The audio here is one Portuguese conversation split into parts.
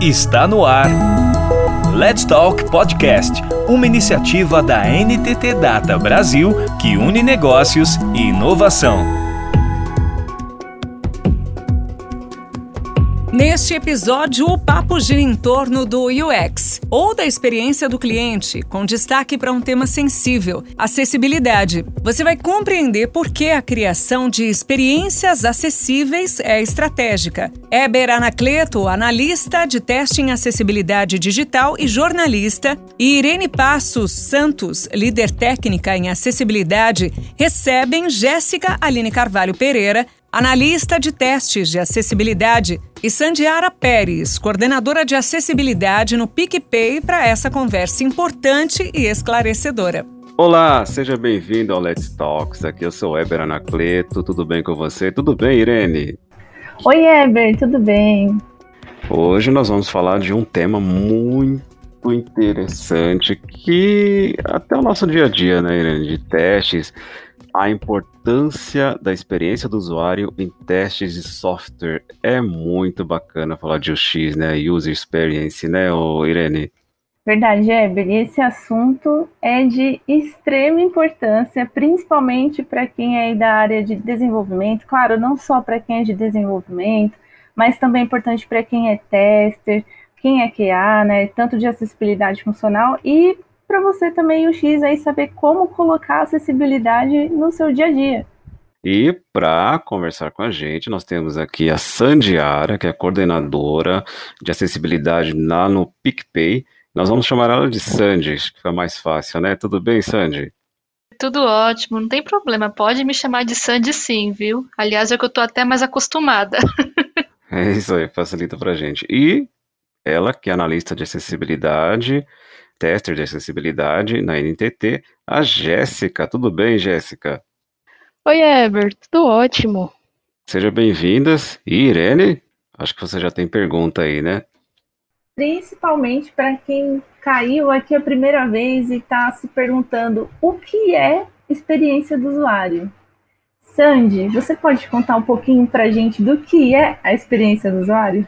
Está no ar. Let's Talk Podcast, uma iniciativa da NTT Data Brasil que une negócios e inovação. Neste episódio, o papo gira em torno do UX, ou da experiência do cliente, com destaque para um tema sensível, acessibilidade. Você vai compreender por que a criação de experiências acessíveis é estratégica. Eber Anacleto, analista de teste em acessibilidade digital e jornalista, e Irene Passos Santos, líder técnica em acessibilidade, recebem Jéssica Aline Carvalho Pereira, analista de testes de acessibilidade, e Sandiara Pérez, coordenadora de acessibilidade no PicPay, para essa conversa importante e esclarecedora. Olá, seja bem-vindo ao Let's Talks. Aqui eu sou Eber Anacleto. Tudo bem com você? Tudo bem, Irene? Oi, Eber, tudo bem? Hoje nós vamos falar de um tema muito interessante que até o nosso dia a dia, né, Irene, de testes, a importância da experiência do usuário em testes de software. É muito bacana falar de UX, né? User Experience, né, Irene? Verdade, Eber. Esse assunto é de extrema importância, principalmente para quem é da área de desenvolvimento. Claro, não só para quem é de desenvolvimento, mas também é importante para quem é tester, quem é QA, né? Tanto de acessibilidade funcional e para você também o X aí saber como colocar acessibilidade no seu dia a dia. E para conversar com a gente, nós temos aqui a Sandiara, que é coordenadora de acessibilidade lá no PicPay. Nós vamos chamar ela de Sandy, que fica mais fácil, né? Tudo bem, Sandy? Tudo ótimo, não tem problema. Pode me chamar de Sandy sim, viu? Aliás, é que eu tô até mais acostumada. é isso aí, facilita pra gente. E ela, que é analista de acessibilidade, tester de acessibilidade na NTT, a Jéssica. Tudo bem, Jéssica? Oi, Eber, tudo ótimo. Sejam bem-vindas. E Irene, acho que você já tem pergunta aí, né? Principalmente para quem caiu aqui a primeira vez e está se perguntando o que é experiência do usuário. Sandy, você pode contar um pouquinho para a gente do que é a experiência do usuário?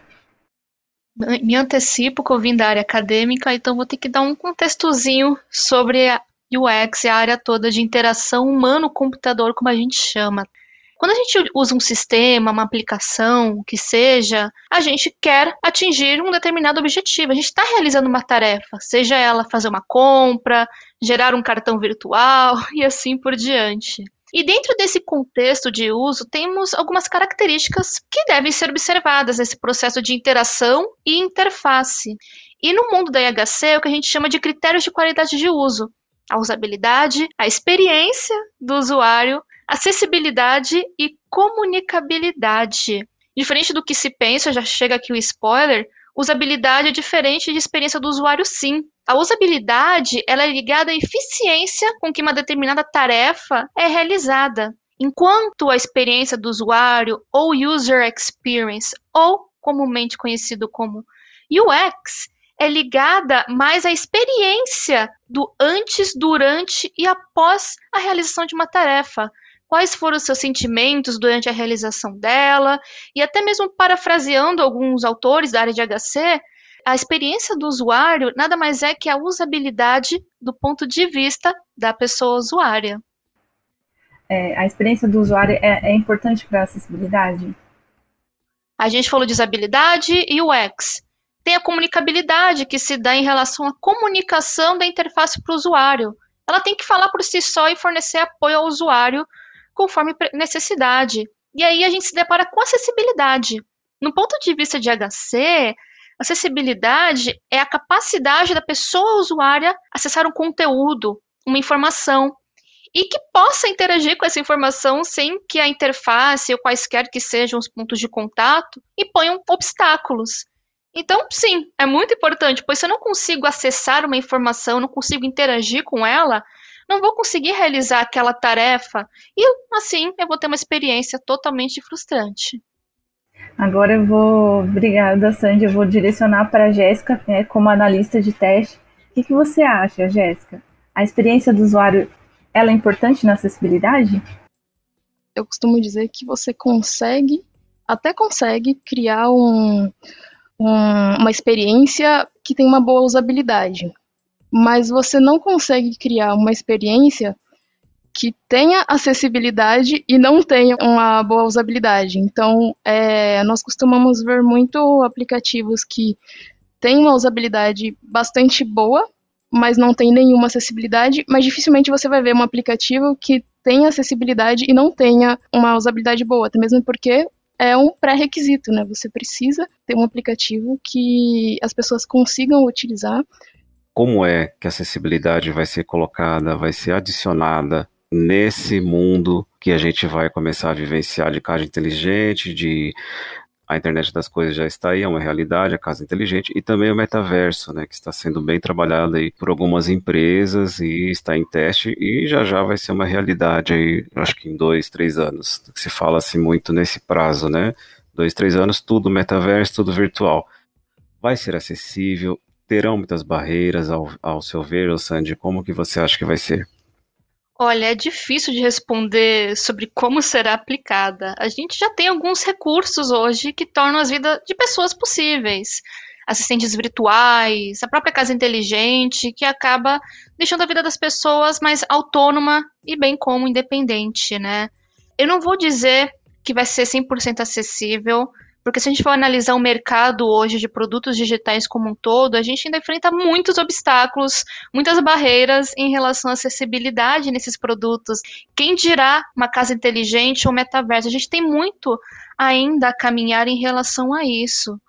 Me antecipo que eu vim da área acadêmica, então vou ter que dar um contextozinho sobre a UX, a área toda de interação humano-computador, como a gente chama. Quando a gente usa um sistema, uma aplicação, o que seja, a gente quer atingir um determinado objetivo. A gente está realizando uma tarefa, seja ela fazer uma compra, gerar um cartão virtual e assim por diante. E dentro desse contexto de uso, temos algumas características que devem ser observadas nesse processo de interação e interface. E no mundo da IHC, é o que a gente chama de critérios de qualidade de uso. A usabilidade, a experiência do usuário, acessibilidade e comunicabilidade. Diferente do que se pensa, já chega aqui o spoiler, usabilidade é diferente de experiência do usuário sim. A usabilidade ela é ligada à eficiência com que uma determinada tarefa é realizada, enquanto a experiência do usuário ou user experience, ou comumente conhecido como UX, é ligada mais à experiência do antes, durante e após a realização de uma tarefa. Quais foram os seus sentimentos durante a realização dela, e até mesmo parafraseando alguns autores da área de HC, a experiência do usuário nada mais é que a usabilidade do ponto de vista da pessoa usuária. É, a experiência do usuário é, é importante para a acessibilidade? A gente falou de usabilidade e UX. Tem a comunicabilidade, que se dá em relação à comunicação da interface para o usuário. Ela tem que falar por si só e fornecer apoio ao usuário conforme necessidade. E aí a gente se depara com acessibilidade. No ponto de vista de HC, Acessibilidade é a capacidade da pessoa usuária acessar um conteúdo, uma informação, e que possa interagir com essa informação sem que a interface ou quaisquer que sejam os pontos de contato imponham obstáculos. Então, sim, é muito importante, pois se eu não consigo acessar uma informação, não consigo interagir com ela, não vou conseguir realizar aquela tarefa e, assim, eu vou ter uma experiência totalmente frustrante. Agora eu vou, obrigada Sandy, eu vou direcionar para a Jéssica, né, como analista de teste. O que, que você acha, Jéssica? A experiência do usuário, ela é importante na acessibilidade? Eu costumo dizer que você consegue, até consegue criar um, um, uma experiência que tem uma boa usabilidade. Mas você não consegue criar uma experiência que tenha acessibilidade e não tenha uma boa usabilidade. Então, é, nós costumamos ver muito aplicativos que têm uma usabilidade bastante boa, mas não tem nenhuma acessibilidade, mas dificilmente você vai ver um aplicativo que tenha acessibilidade e não tenha uma usabilidade boa, até mesmo porque é um pré-requisito, né? Você precisa ter um aplicativo que as pessoas consigam utilizar. Como é que a acessibilidade vai ser colocada, vai ser adicionada nesse mundo que a gente vai começar a vivenciar de casa inteligente, de a internet das coisas já está aí, é uma realidade, a casa inteligente, e também o metaverso, né, que está sendo bem trabalhado aí por algumas empresas e está em teste e já já vai ser uma realidade aí, acho que em dois, três anos, se fala assim muito nesse prazo, né, dois, três anos, tudo metaverso, tudo virtual. Vai ser acessível, terão muitas barreiras ao, ao seu ver, Sandy, como que você acha que vai ser? Olha, é difícil de responder sobre como será aplicada. A gente já tem alguns recursos hoje que tornam as vidas de pessoas possíveis. Assistentes virtuais, a própria casa inteligente, que acaba deixando a vida das pessoas mais autônoma e bem como independente, né? Eu não vou dizer que vai ser 100% acessível, porque se a gente for analisar o mercado hoje de produtos digitais como um todo, a gente ainda enfrenta muitos obstáculos, muitas barreiras em relação à acessibilidade nesses produtos. Quem dirá uma casa inteligente ou metaverso? A gente tem muito ainda a caminhar em relação a isso.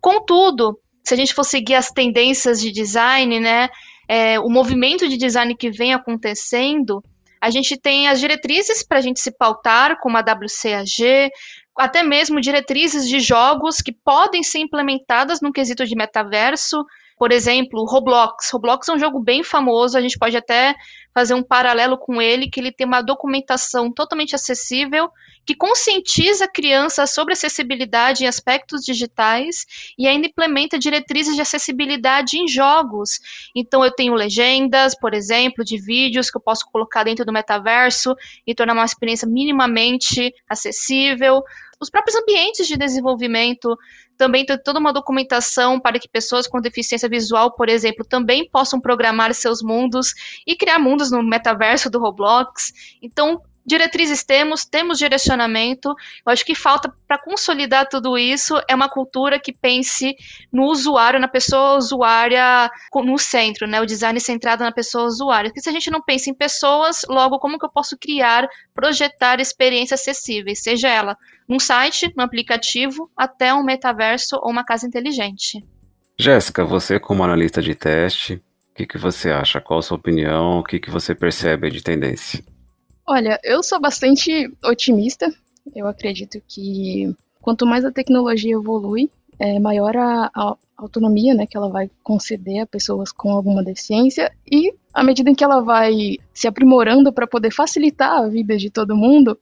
Contudo, se a gente for seguir as tendências de design, né, é, o movimento de design que vem acontecendo, a gente tem as diretrizes para a gente se pautar, como a WCAG, até mesmo diretrizes de jogos que podem ser implementadas no quesito de metaverso. Por exemplo, Roblox. Roblox é um jogo bem famoso, a gente pode até fazer um paralelo com ele, que ele tem uma documentação totalmente acessível, que conscientiza crianças sobre acessibilidade em aspectos digitais e ainda implementa diretrizes de acessibilidade em jogos. Então eu tenho legendas, por exemplo, de vídeos que eu posso colocar dentro do metaverso e tornar uma experiência minimamente acessível os próprios ambientes de desenvolvimento também tem toda uma documentação para que pessoas com deficiência visual, por exemplo, também possam programar seus mundos e criar mundos no metaverso do Roblox. Então, diretrizes temos, temos direcionamento. Eu acho que falta para consolidar tudo isso é uma cultura que pense no usuário, na pessoa usuária no centro, né? O design centrado na pessoa usuária. Porque se a gente não pensa em pessoas, logo como que eu posso criar, projetar experiências acessíveis, seja ela num site, no aplicativo, até um metaverso ou uma casa inteligente. Jéssica, você como analista de teste, o que, que você acha? Qual a sua opinião? O que, que você percebe de tendência? Olha, eu sou bastante otimista. Eu acredito que quanto mais a tecnologia evolui, é maior a, a, autonomia né, que ela vai conceder a pessoas com alguma deficiência e à medida em que ela vai se aprimorando para poder facilitar a vida de todo mundo,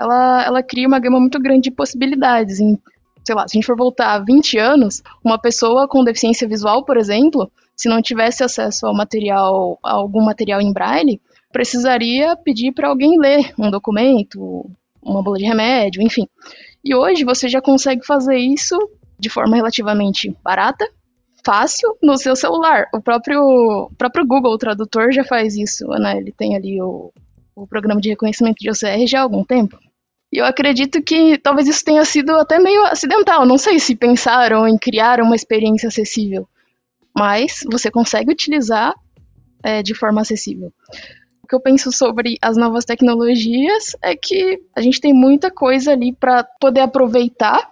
ela, ela cria uma gama muito grande de possibilidades. Em, sei lá, se a gente for voltar a 20 anos, uma pessoa com deficiência visual, por exemplo, se não tivesse acesso ao material, a algum material em braille, precisaria pedir para alguém ler um documento, uma bola de remédio, enfim. E hoje você já consegue fazer isso de forma relativamente barata, fácil, no seu celular. O próprio, o próprio Google Tradutor já faz isso, né? Ele tem ali o, o programa de reconhecimento de OCR já há algum tempo. E eu acredito que talvez isso tenha sido até meio acidental. Não sei se pensaram em criar uma experiência acessível, mas você consegue utilizar é, de forma acessível que eu penso sobre as novas tecnologias é que a gente tem muita coisa ali para poder aproveitar,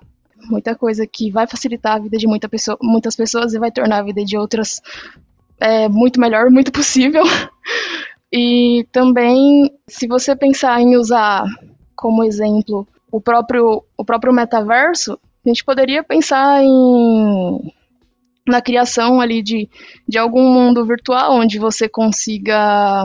muita coisa que vai facilitar a vida de muita pessoa, muitas pessoas e vai tornar a vida de outras é, muito melhor, muito possível. E também, se você pensar em usar como exemplo o próprio, o próprio metaverso, a gente poderia pensar em na criação ali de, de algum mundo virtual onde você consiga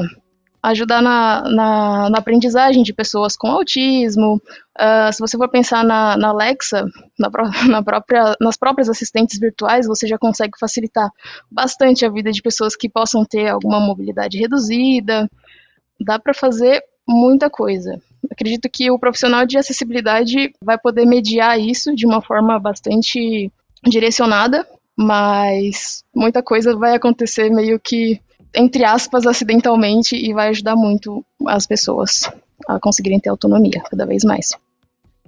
ajudar na, na, na, aprendizagem de pessoas com autismo. Uh, se você for pensar na, na Alexa, na, na, própria, nas próprias assistentes virtuais, você já consegue facilitar bastante a vida de pessoas que possam ter alguma mobilidade reduzida. Dá para fazer muita coisa. Acredito que o profissional de acessibilidade vai poder mediar isso de uma forma bastante direcionada, mas muita coisa vai acontecer meio que, entre aspas, acidentalmente e vai ajudar muito as pessoas a conseguirem ter autonomia cada vez mais.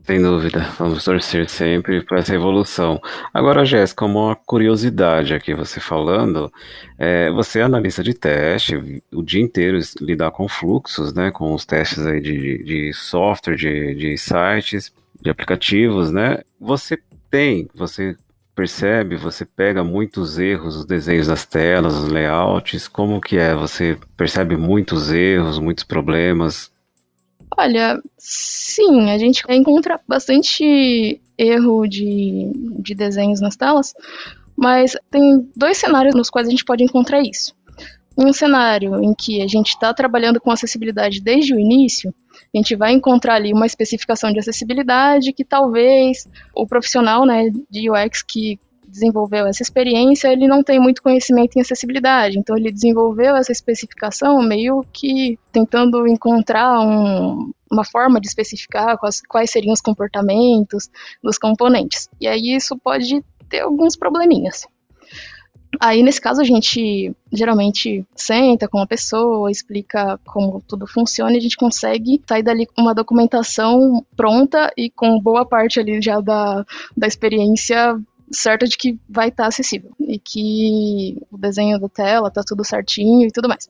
Sem dúvida, vamos torcer sempre para essa evolução. Agora, Jéssica, uma curiosidade aqui, você falando, é, você é analista de teste, o dia inteiro lidar com fluxos, né, com os testes aí de, de software, de, de sites, de aplicativos, né? Você tem, você percebe, você pega muitos erros, os desenhos das telas, os layouts, como que é? Você percebe muitos erros, muitos problemas? Olha, sim, a gente encontra bastante erro de, de desenhos nas telas, mas tem dois cenários nos quais a gente pode encontrar isso. Em um cenário em que a gente está trabalhando com acessibilidade desde o início, a gente vai encontrar ali uma especificação de acessibilidade que talvez o profissional né, de UX que desenvolveu essa experiência, ele não tem muito conhecimento em acessibilidade, então ele desenvolveu essa especificação meio que tentando encontrar um, uma forma de especificar quais, quais seriam os comportamentos dos componentes. E aí isso pode ter alguns probleminhas. Aí, nesse caso, a gente geralmente senta com a pessoa, explica como tudo funciona e a gente consegue sair dali com uma documentação pronta e com boa parte ali já da, da experiência certa de que vai estar tá acessível e que o desenho da tela tá tudo certinho e tudo mais.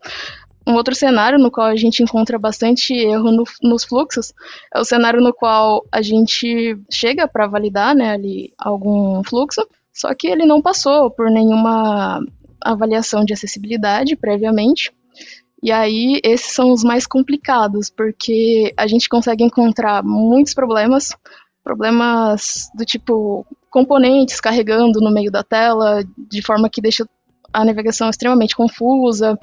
Um outro cenário no qual a gente encontra bastante erro no, nos fluxos é o cenário no qual a gente chega para validar né, ali algum fluxo, só que ele não passou por nenhuma avaliação de acessibilidade previamente. E aí, esses são os mais complicados, porque a gente consegue encontrar muitos problemas, problemas do tipo componentes carregando no meio da tela, de forma que deixa a navegação extremamente confusa,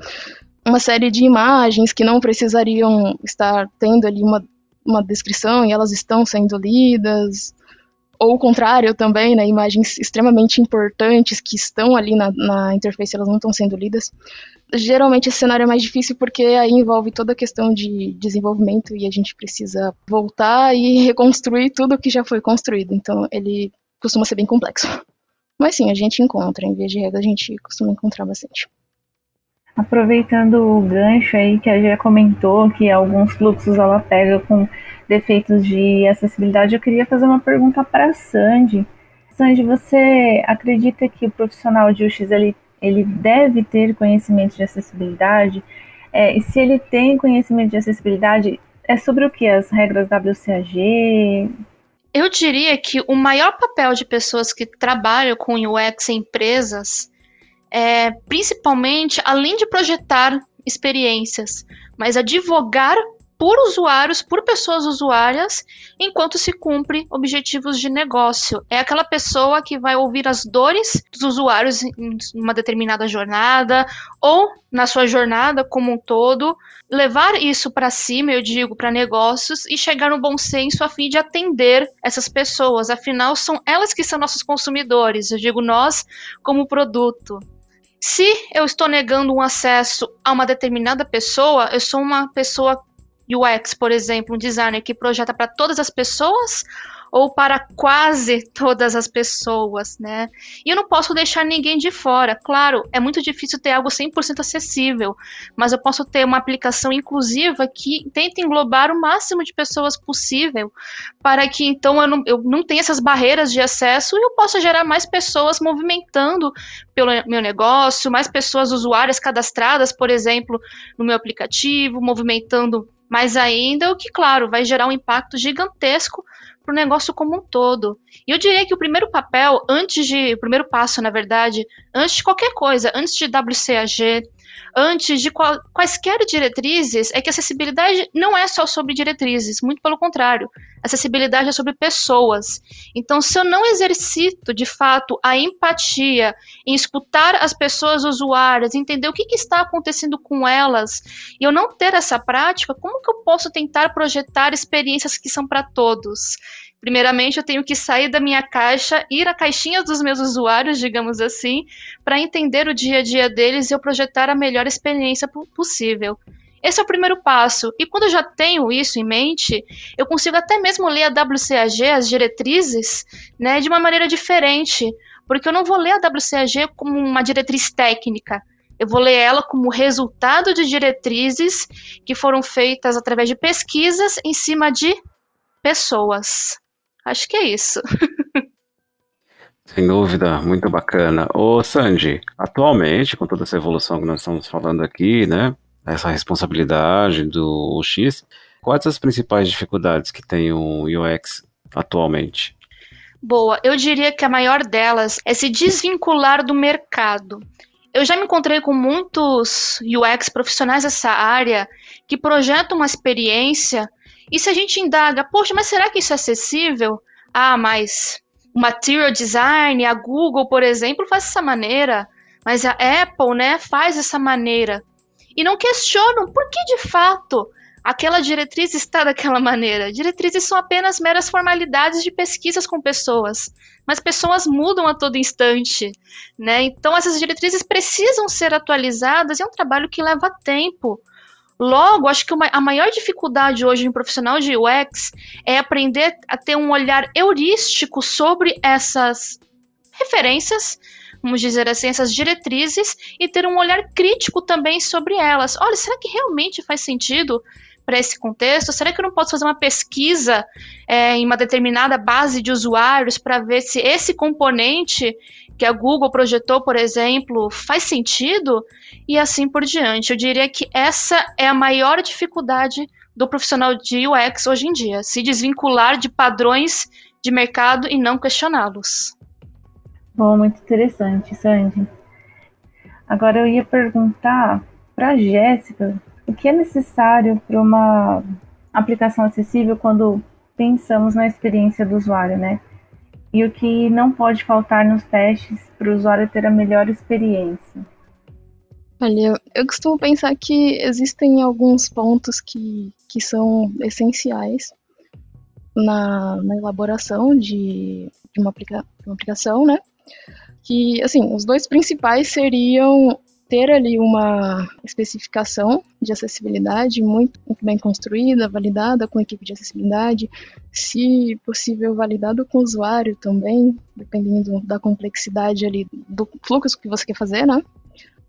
uma série de imagens que não precisariam estar tendo ali uma, uma descrição e elas estão sendo lidas, ou o contrário também, né, imagens extremamente importantes que estão ali na, na interface, elas não estão sendo lidas. Geralmente esse cenário é mais difícil porque aí envolve toda a questão de desenvolvimento e a gente precisa voltar e reconstruir tudo que já foi construído. Então ele costuma ser bem complexo. Mas sim, a gente encontra, em vez de regra, a gente costuma encontrar bastante. Aproveitando o gancho aí que a Gê comentou, que alguns fluxos ela pega com defeitos de acessibilidade, eu queria fazer uma pergunta para a Sandy. Sandy, você acredita que o profissional de UX ele, ele deve ter conhecimento de acessibilidade? É, e se ele tem conhecimento de acessibilidade, é sobre o que? As regras WCAG? Eu diria que o maior papel de pessoas que trabalham com UX em empresas é principalmente, além de projetar experiências, mas advogar por usuários, por pessoas usuárias, enquanto se cumpre objetivos de negócio. É aquela pessoa que vai ouvir as dores dos usuários em uma determinada jornada ou na sua jornada como um todo, levar isso para cima, eu digo, para negócios e chegar no bom senso a fim de atender essas pessoas. Afinal, são elas que são nossos consumidores. Eu digo nós como produto. Se eu estou negando um acesso a uma determinada pessoa, eu sou uma pessoa UX, por exemplo, um designer que projeta para todas as pessoas ou para quase todas as pessoas, né? E eu não posso deixar ninguém de fora. Claro, é muito difícil ter algo 100% acessível, mas eu posso ter uma aplicação inclusiva que tenta englobar o máximo de pessoas possível, para que então eu não, eu não tenha essas barreiras de acesso e eu possa gerar mais pessoas movimentando pelo meu negócio, mais pessoas usuárias cadastradas, por exemplo, no meu aplicativo, movimentando mais ainda, o que, claro, vai gerar um impacto gigantesco para o negócio como um todo. E eu diria que o primeiro papel, antes de. O primeiro passo, na verdade, antes de qualquer coisa, antes de WCAG, antes de qual, quaisquer diretrizes, é que acessibilidade não é só sobre diretrizes, muito pelo contrário. Acessibilidade é sobre pessoas. Então, se eu não exercito de fato a empatia em escutar as pessoas usuárias, entender o que, que está acontecendo com elas, e eu não ter essa prática, como que eu posso tentar projetar experiências que são para todos? Primeiramente, eu tenho que sair da minha caixa, ir à caixinha dos meus usuários, digamos assim, para entender o dia a dia deles e eu projetar a melhor experiência possível. Esse é o primeiro passo. E quando eu já tenho isso em mente, eu consigo até mesmo ler a WCAG, as diretrizes, né, de uma maneira diferente, Porque eu não vou ler a WCAG como uma diretriz técnica. Eu vou ler ela como resultado de diretrizes que foram feitas através de pesquisas em cima de pessoas. Acho que é isso. Sem dúvida, muito bacana. Ô Sandy, atualmente, com toda essa evolução que nós estamos falando aqui, né, essa responsabilidade do UX, quais as principais dificuldades que tem o UX atualmente? Boa, eu diria que a maior delas é se desvincular do mercado. Eu já me encontrei com muitos UX profissionais dessa área que projetam uma experiência e se a gente indaga, poxa, mas será que isso é acessível? Ah, mas o material design, a Google, por exemplo, faz dessa maneira, mas a Apple, né, faz dessa maneira. E não questionam por que de fato aquela diretriz está daquela maneira. Diretrizes são apenas meras formalidades de pesquisas com pessoas, mas pessoas mudam a todo instante, né? Então essas diretrizes precisam ser atualizadas e é um trabalho que leva tempo. Logo, acho que uma, a maior dificuldade hoje em profissional de UX é aprender a ter um olhar heurístico sobre essas referências, vamos dizer assim, essas diretrizes e ter um olhar crítico também sobre elas. Olha, será que realmente faz sentido para esse contexto? Será que eu não posso fazer uma pesquisa é, em uma determinada base de usuários para ver se esse componente que a Google projetou, por exemplo, faz sentido? E assim por diante. Eu diria que essa é a maior dificuldade do profissional de UX hoje em dia, se desvincular de padrões de mercado e não questioná-los. Bom, muito interessante, Sandy. Agora eu ia perguntar para Jéssica o que é necessário para uma aplicação acessível quando pensamos na experiência do usuário, né? E o que não pode faltar nos testes para o usuário ter a melhor experiência? Olha, eu costumo pensar que existem alguns pontos que, que são essenciais na, na elaboração de, de, uma aplica, uma aplicação, né? Que, assim, os dois principais seriam ter ali uma especificação de acessibilidade muito, bem construída, validada com a equipe de acessibilidade, se possível validado com o usuário também, dependendo da complexidade ali do fluxo que você quer fazer, né?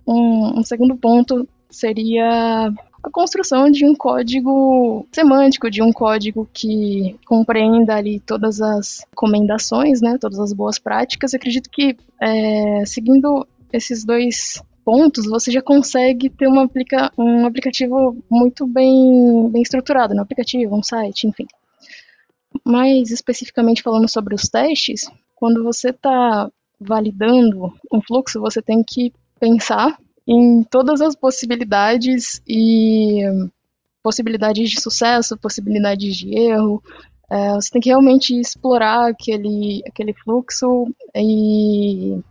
Um, um segundo ponto seria a construção de um código semântico, de um código que compreenda ali todas as recomendações, né, todas as boas práticas. Eu acredito que é, seguindo esses dois pontos, você já consegue ter uma aplica um aplicativo muito bem, bem estruturado, um aplicativo, um site, enfim. Mais especificamente falando sobre os testes, quando você está validando um fluxo, você tem que pensar em todas as possibilidades e possibilidades de sucesso, possibilidades de erro. É, você tem que realmente explorar aquele, aquele fluxo e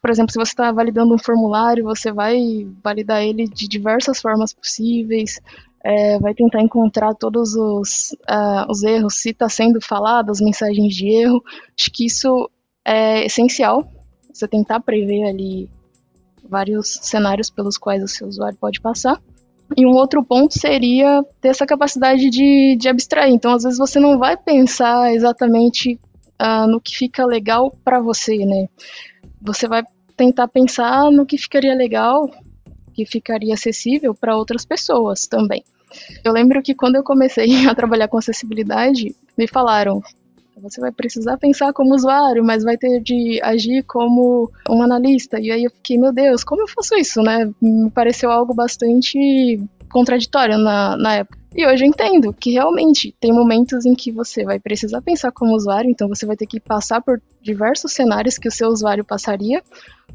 por exemplo, se você está validando um formulário, você vai validar ele de diversas formas possíveis, é, vai tentar encontrar todos os, uh, os erros, se está sendo falado, as mensagens de erro. Acho que isso é essencial, você tentar prever ali vários cenários pelos quais o seu usuário pode passar. E um outro ponto seria ter essa capacidade de, de abstrair. Então, às vezes, você não vai pensar exatamente uh, no que fica legal para você, né? Você vai tentar pensar no que ficaria legal, que ficaria acessível para outras pessoas também. Eu lembro que quando eu comecei a trabalhar com acessibilidade, me falaram: você vai precisar pensar como usuário, mas vai ter de agir como um analista. E aí eu fiquei, meu Deus, como eu faço isso, né? Me pareceu algo bastante contraditório na, na época. E hoje eu entendo que realmente tem momentos em que você vai precisar pensar como usuário, então você vai ter que passar por diversos cenários que o seu usuário passaria,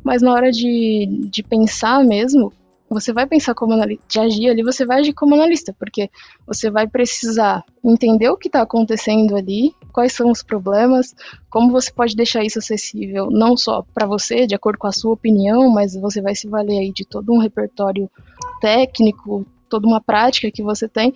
mas na hora de, de pensar mesmo, você vai pensar como analista, de agir ali, você vai agir como analista, porque você vai precisar entender o que está acontecendo ali, quais são os problemas, como você pode deixar isso acessível, não só para você, de acordo com a sua opinião, mas você vai se valer aí de todo um repertório técnico, toda uma prática que você tem,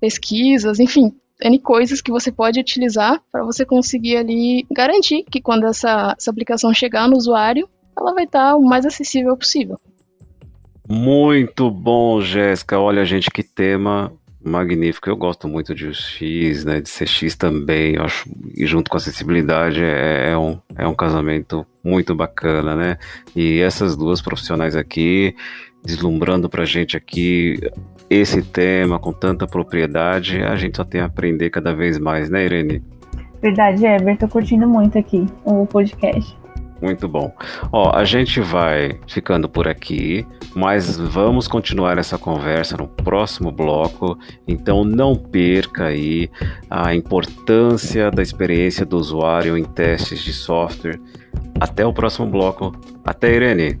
pesquisas, enfim, N coisas que você pode utilizar para você conseguir ali garantir que quando essa, essa aplicação chegar no usuário, ela vai estar tá o mais acessível possível. Muito bom, Jéssica. Olha, gente, que tema magnífico. Eu gosto muito de UX, né, de CX também. Eu acho e junto com a acessibilidade é, é, um, é um casamento muito bacana, né? E essas duas profissionais aqui deslumbrando para a gente aqui esse tema com tanta propriedade, a gente só tem a aprender cada vez mais, né, Irene? Verdade, Eber, tô curtindo muito aqui o podcast. Muito bom. Ó, a gente vai ficando por aqui, mas vamos continuar essa conversa no próximo bloco. Então não perca aí a importância da experiência do usuário em testes de software. Até o próximo bloco. Até Irene.